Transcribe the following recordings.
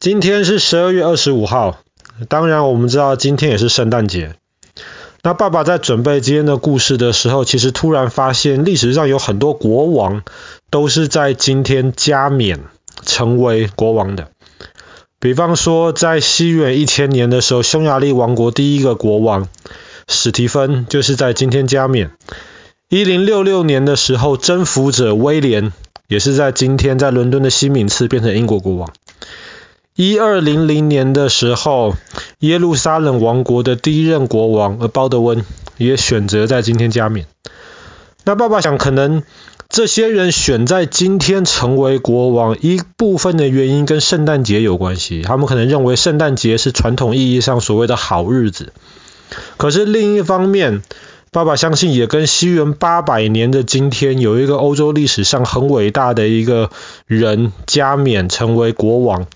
今天是十二月二十五号，当然我们知道今天也是圣诞节。那爸爸在准备今天的故事的时候，其实突然发现历史上有很多国王都是在今天加冕成为国王的。比方说，在西元一千年的时候，匈牙利王国第一个国王史提芬就是在今天加冕。一零六六年的时候，征服者威廉也是在今天在伦敦的西敏寺变成英国国王。一二零零年的时候，耶路撒冷王国的第一任国王而鲍德温也选择在今天加冕。那爸爸想，可能这些人选在今天成为国王，一部分的原因跟圣诞节有关系。他们可能认为圣诞节是传统意义上所谓的好日子。可是另一方面，爸爸相信也跟西元八百年的今天，有一个欧洲历史上很伟大的一个人加冕成为国王。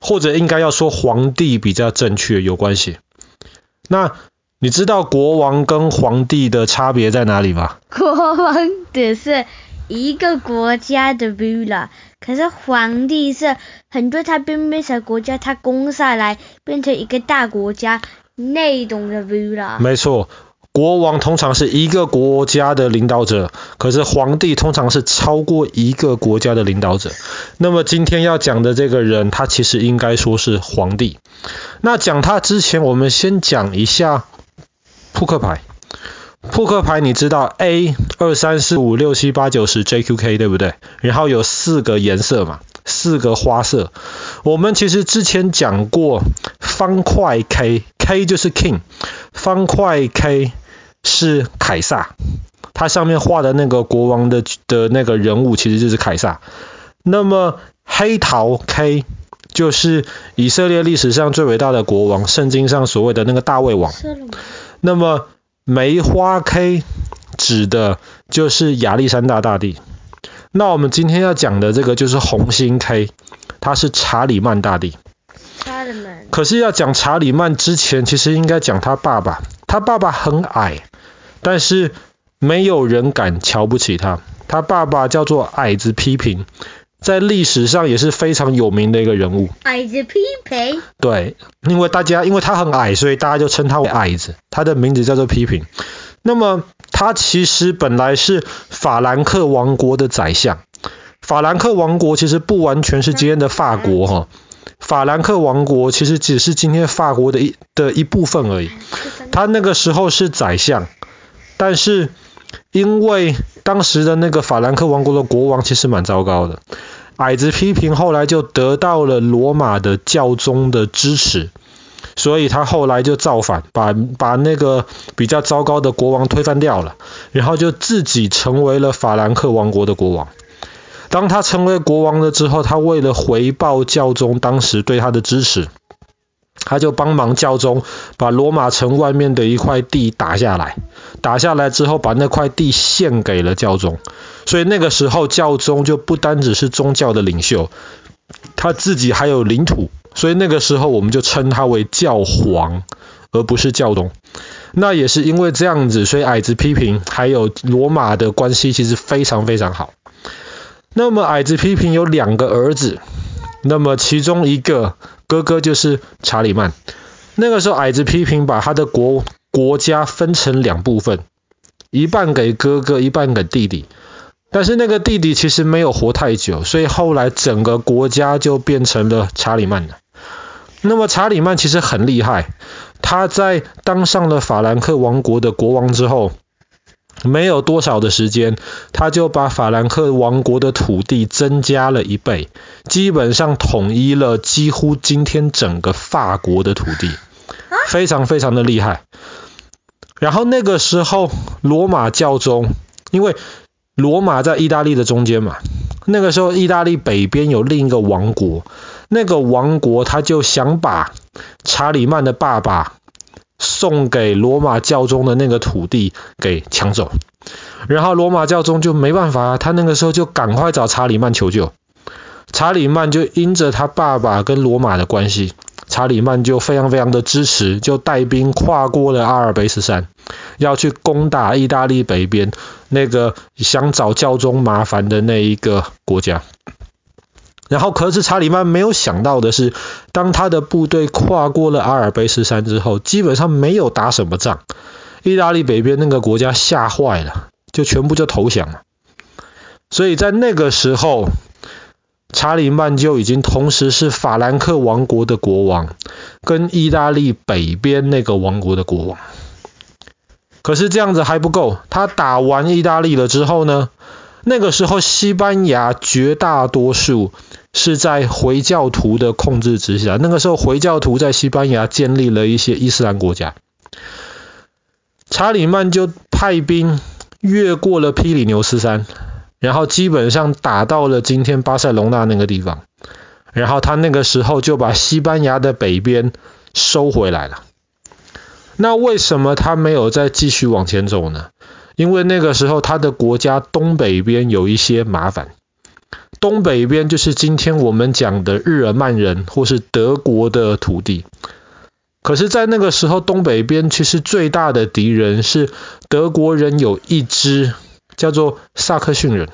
或者应该要说皇帝比较正确有关系。那你知道国王跟皇帝的差别在哪里吗？国王只是一个国家的 ruler，可是皇帝是很多他边边小国家他攻下来变成一个大国家那种的 ruler。没错。国王通常是一个国家的领导者，可是皇帝通常是超过一个国家的领导者。那么今天要讲的这个人，他其实应该说是皇帝。那讲他之前，我们先讲一下扑克牌。扑克牌你知道 A 二三四五六七八九十 JQK 对不对？然后有四个颜色嘛，四个花色。我们其实之前讲过方块 K，K 就是 King，方块 K。是凯撒，他上面画的那个国王的的那个人物其实就是凯撒。那么黑桃 K 就是以色列历史上最伟大的国王，圣经上所谓的那个大卫王。那么梅花 K 指的就是亚历山大大帝。那我们今天要讲的这个就是红心 K，他是查理曼大帝。查理曼。可是要讲查理曼之前，其实应该讲他爸爸。他爸爸很矮。但是没有人敢瞧不起他。他爸爸叫做矮子批评，在历史上也是非常有名的一个人物。矮子批评？对，因为大家因为他很矮，所以大家就称他为矮子。他的名字叫做批评。那么他其实本来是法兰克王国的宰相。法兰克王国其实不完全是今天的法国哈。法兰克王国其实只是今天法国的一的一部分而已。他那个时候是宰相。但是，因为当时的那个法兰克王国的国王其实蛮糟糕的，矮子批评后来就得到了罗马的教宗的支持，所以他后来就造反，把把那个比较糟糕的国王推翻掉了，然后就自己成为了法兰克王国的国王。当他成为国王了之后，他为了回报教宗当时对他的支持，他就帮忙教宗把罗马城外面的一块地打下来。打下来之后，把那块地献给了教宗，所以那个时候教宗就不单只是宗教的领袖，他自己还有领土，所以那个时候我们就称他为教皇，而不是教宗。那也是因为这样子，所以矮子批评还有罗马的关系其实非常非常好。那么矮子批评有两个儿子，那么其中一个哥哥就是查理曼。那个时候矮子批评把他的国国家分成两部分，一半给哥哥，一半给弟弟。但是那个弟弟其实没有活太久，所以后来整个国家就变成了查理曼了。那么查理曼其实很厉害，他在当上了法兰克王国的国王之后，没有多少的时间，他就把法兰克王国的土地增加了一倍，基本上统一了几乎今天整个法国的土地，非常非常的厉害。然后那个时候，罗马教宗，因为罗马在意大利的中间嘛，那个时候意大利北边有另一个王国，那个王国他就想把查理曼的爸爸送给罗马教宗的那个土地给抢走，然后罗马教宗就没办法，他那个时候就赶快找查理曼求救，查理曼就因着他爸爸跟罗马的关系。查理曼就非常非常的支持，就带兵跨过了阿尔卑斯山，要去攻打意大利北边那个想找教宗麻烦的那一个国家。然后，可是查理曼没有想到的是，当他的部队跨过了阿尔卑斯山之后，基本上没有打什么仗，意大利北边那个国家吓坏了，就全部就投降了。所以在那个时候，查理曼就已经同时是法兰克王国的国王，跟意大利北边那个王国的国王。可是这样子还不够，他打完意大利了之后呢，那个时候西班牙绝大多数。是在回教徒的控制之下，那个时候回教徒在西班牙建立了一些伊斯兰国家。查理曼就派兵越过了庇里牛斯山，然后基本上打到了今天巴塞隆纳那个地方，然后他那个时候就把西班牙的北边收回来了。那为什么他没有再继续往前走呢？因为那个时候他的国家东北边有一些麻烦。东北边就是今天我们讲的日耳曼人或是德国的土地，可是，在那个时候，东北边其实最大的敌人是德国人，有一支叫做萨克逊人，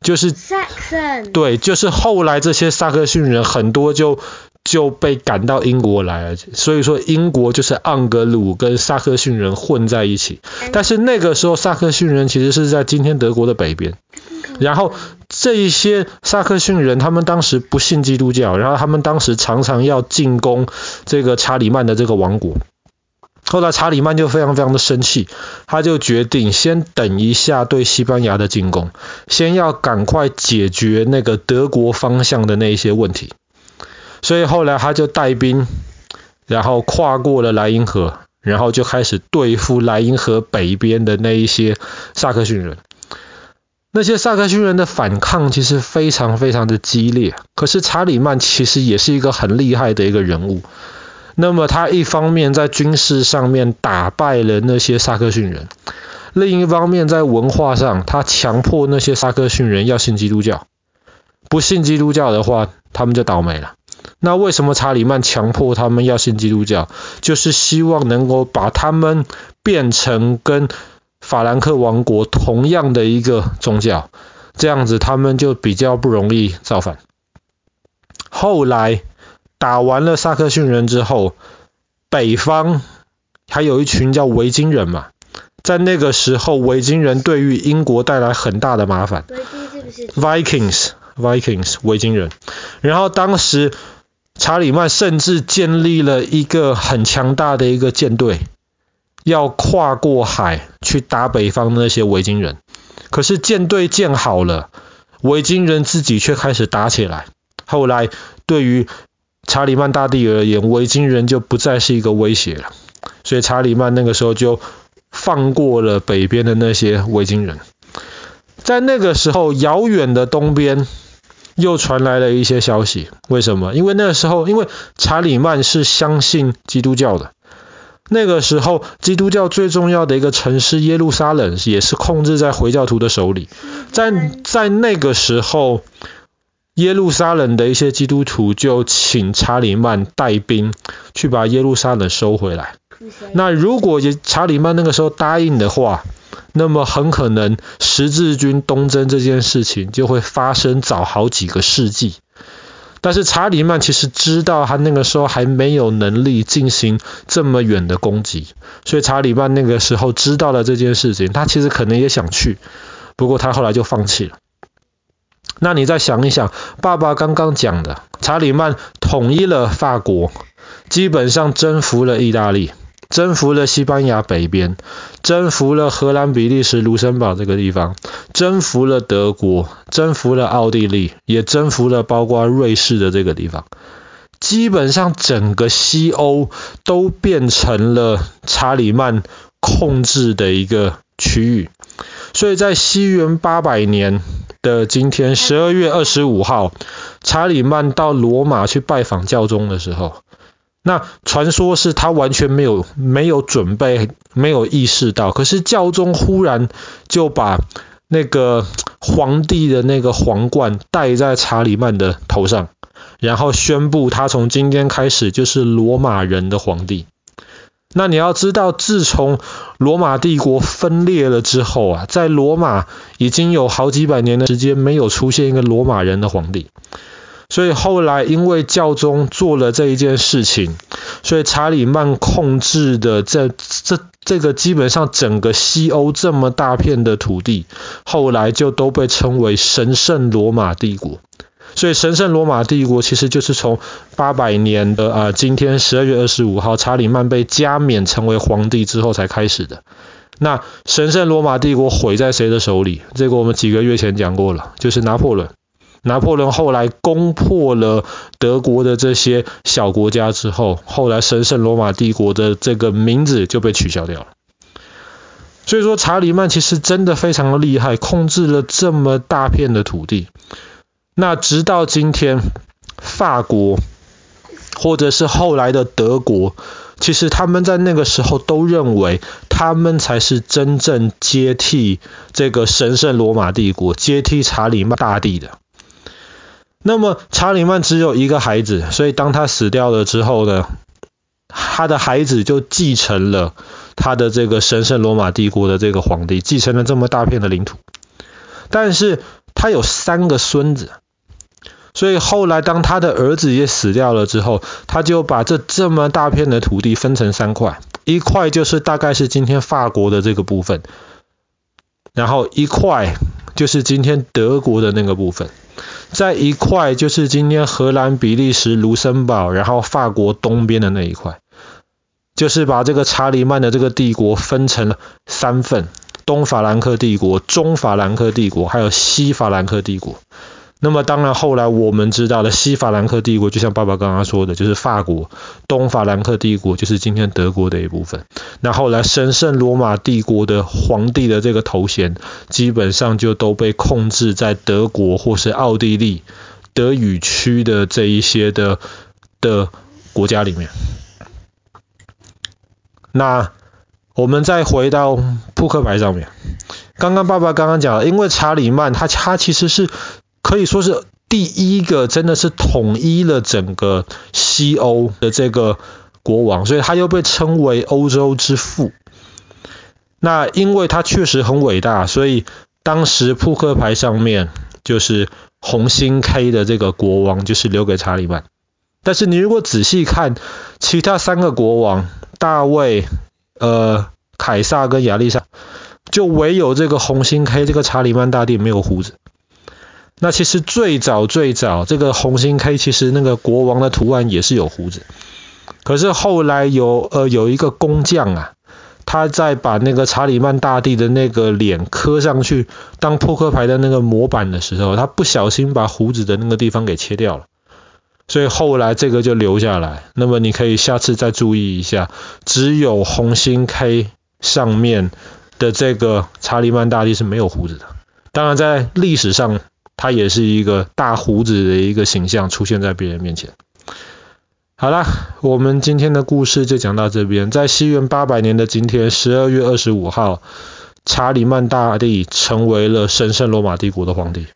就是萨克，对，就是后来这些萨克逊人很多就就被赶到英国来了，所以说英国就是盎格鲁跟萨克逊人混在一起，但是那个时候萨克逊人其实是在今天德国的北边，然后。这一些萨克逊人，他们当时不信基督教，然后他们当时常常要进攻这个查理曼的这个王国。后来查理曼就非常非常的生气，他就决定先等一下对西班牙的进攻，先要赶快解决那个德国方向的那一些问题。所以后来他就带兵，然后跨过了莱茵河，然后就开始对付莱茵河北边的那一些萨克逊人。那些萨克逊人的反抗其实非常非常的激烈，可是查理曼其实也是一个很厉害的一个人物。那么他一方面在军事上面打败了那些萨克逊人，另一方面在文化上他强迫那些萨克逊人要信基督教，不信基督教的话他们就倒霉了。那为什么查理曼强迫他们要信基督教？就是希望能够把他们变成跟法兰克王国同样的一个宗教，这样子他们就比较不容易造反。后来打完了萨克逊人之后，北方还有一群叫维京人嘛，在那个时候维京人对于英国带来很大的麻烦。Vikings，Vikings，维京人。然后当时查理曼甚至建立了一个很强大的一个舰队。要跨过海去打北方的那些维京人，可是舰队建好了，维京人自己却开始打起来。后来对于查理曼大帝而言，维京人就不再是一个威胁了，所以查理曼那个时候就放过了北边的那些维京人。在那个时候，遥远的东边又传来了一些消息。为什么？因为那个时候，因为查理曼是相信基督教的。那个时候，基督教最重要的一个城市耶路撒冷也是控制在回教徒的手里。在在那个时候，耶路撒冷的一些基督徒就请查理曼带兵去把耶路撒冷收回来。那如果查理曼那个时候答应的话，那么很可能十字军东征这件事情就会发生早好几个世纪。但是查理曼其实知道他那个时候还没有能力进行这么远的攻击，所以查理曼那个时候知道了这件事情，他其实可能也想去，不过他后来就放弃了。那你再想一想，爸爸刚刚讲的，查理曼统一了法国，基本上征服了意大利。征服了西班牙北边，征服了荷兰、比利时、卢森堡这个地方，征服了德国，征服了奥地利，也征服了包括瑞士的这个地方。基本上整个西欧都变成了查理曼控制的一个区域。所以在西元八百年的今天，十二月二十五号，查理曼到罗马去拜访教宗的时候。那传说是他完全没有没有准备，没有意识到，可是教宗忽然就把那个皇帝的那个皇冠戴在查理曼的头上，然后宣布他从今天开始就是罗马人的皇帝。那你要知道，自从罗马帝国分裂了之后啊，在罗马已经有好几百年的时间没有出现一个罗马人的皇帝。所以后来因为教宗做了这一件事情，所以查理曼控制的这这这个基本上整个西欧这么大片的土地，后来就都被称为神圣罗马帝国。所以神圣罗马帝国其实就是从八百年的啊、今天十二月二十五号查理曼被加冕成为皇帝之后才开始的。那神圣罗马帝国毁在谁的手里？这个我们几个月前讲过了，就是拿破仑。拿破仑后来攻破了德国的这些小国家之后，后来神圣罗马帝国的这个名字就被取消掉了。所以说查理曼其实真的非常的厉害，控制了这么大片的土地。那直到今天，法国或者是后来的德国，其实他们在那个时候都认为，他们才是真正接替这个神圣罗马帝国、接替查理曼大帝的。那么查理曼只有一个孩子，所以当他死掉了之后呢，他的孩子就继承了他的这个神圣罗马帝国的这个皇帝，继承了这么大片的领土。但是他有三个孙子。所以后来，当他的儿子也死掉了之后，他就把这这么大片的土地分成三块，一块就是大概是今天法国的这个部分，然后一块就是今天德国的那个部分，在一块就是今天荷兰、比利时、卢森堡，然后法国东边的那一块，就是把这个查理曼的这个帝国分成了三份：东法兰克帝国、中法兰克帝国，还有西法兰克帝国。那么当然，后来我们知道了西法兰克帝国，就像爸爸刚刚说的，就是法国；东法兰克帝国就是今天德国的一部分。那后来神圣罗马帝国的皇帝的这个头衔，基本上就都被控制在德国或是奥地利德语区的这一些的的国家里面。那我们再回到扑克牌上面，刚刚爸爸刚刚讲了，因为查理曼他他其实是。可以说是第一个真的是统一了整个西欧的这个国王，所以他又被称为欧洲之父。那因为他确实很伟大，所以当时扑克牌上面就是红心 K 的这个国王就是留给查理曼。但是你如果仔细看其他三个国王，大卫、呃、凯撒跟亚历山，就唯有这个红心 K 这个查理曼大帝没有胡子。那其实最早最早这个红心 K 其实那个国王的图案也是有胡子，可是后来有呃有一个工匠啊，他在把那个查理曼大帝的那个脸刻上去当扑克牌的那个模板的时候，他不小心把胡子的那个地方给切掉了，所以后来这个就留下来。那么你可以下次再注意一下，只有红心 K 上面的这个查理曼大帝是没有胡子的。当然在历史上。他也是一个大胡子的一个形象出现在别人面前。好啦，我们今天的故事就讲到这边。在西元八百年的今天，十二月二十五号，查理曼大帝成为了神圣罗马帝国的皇帝。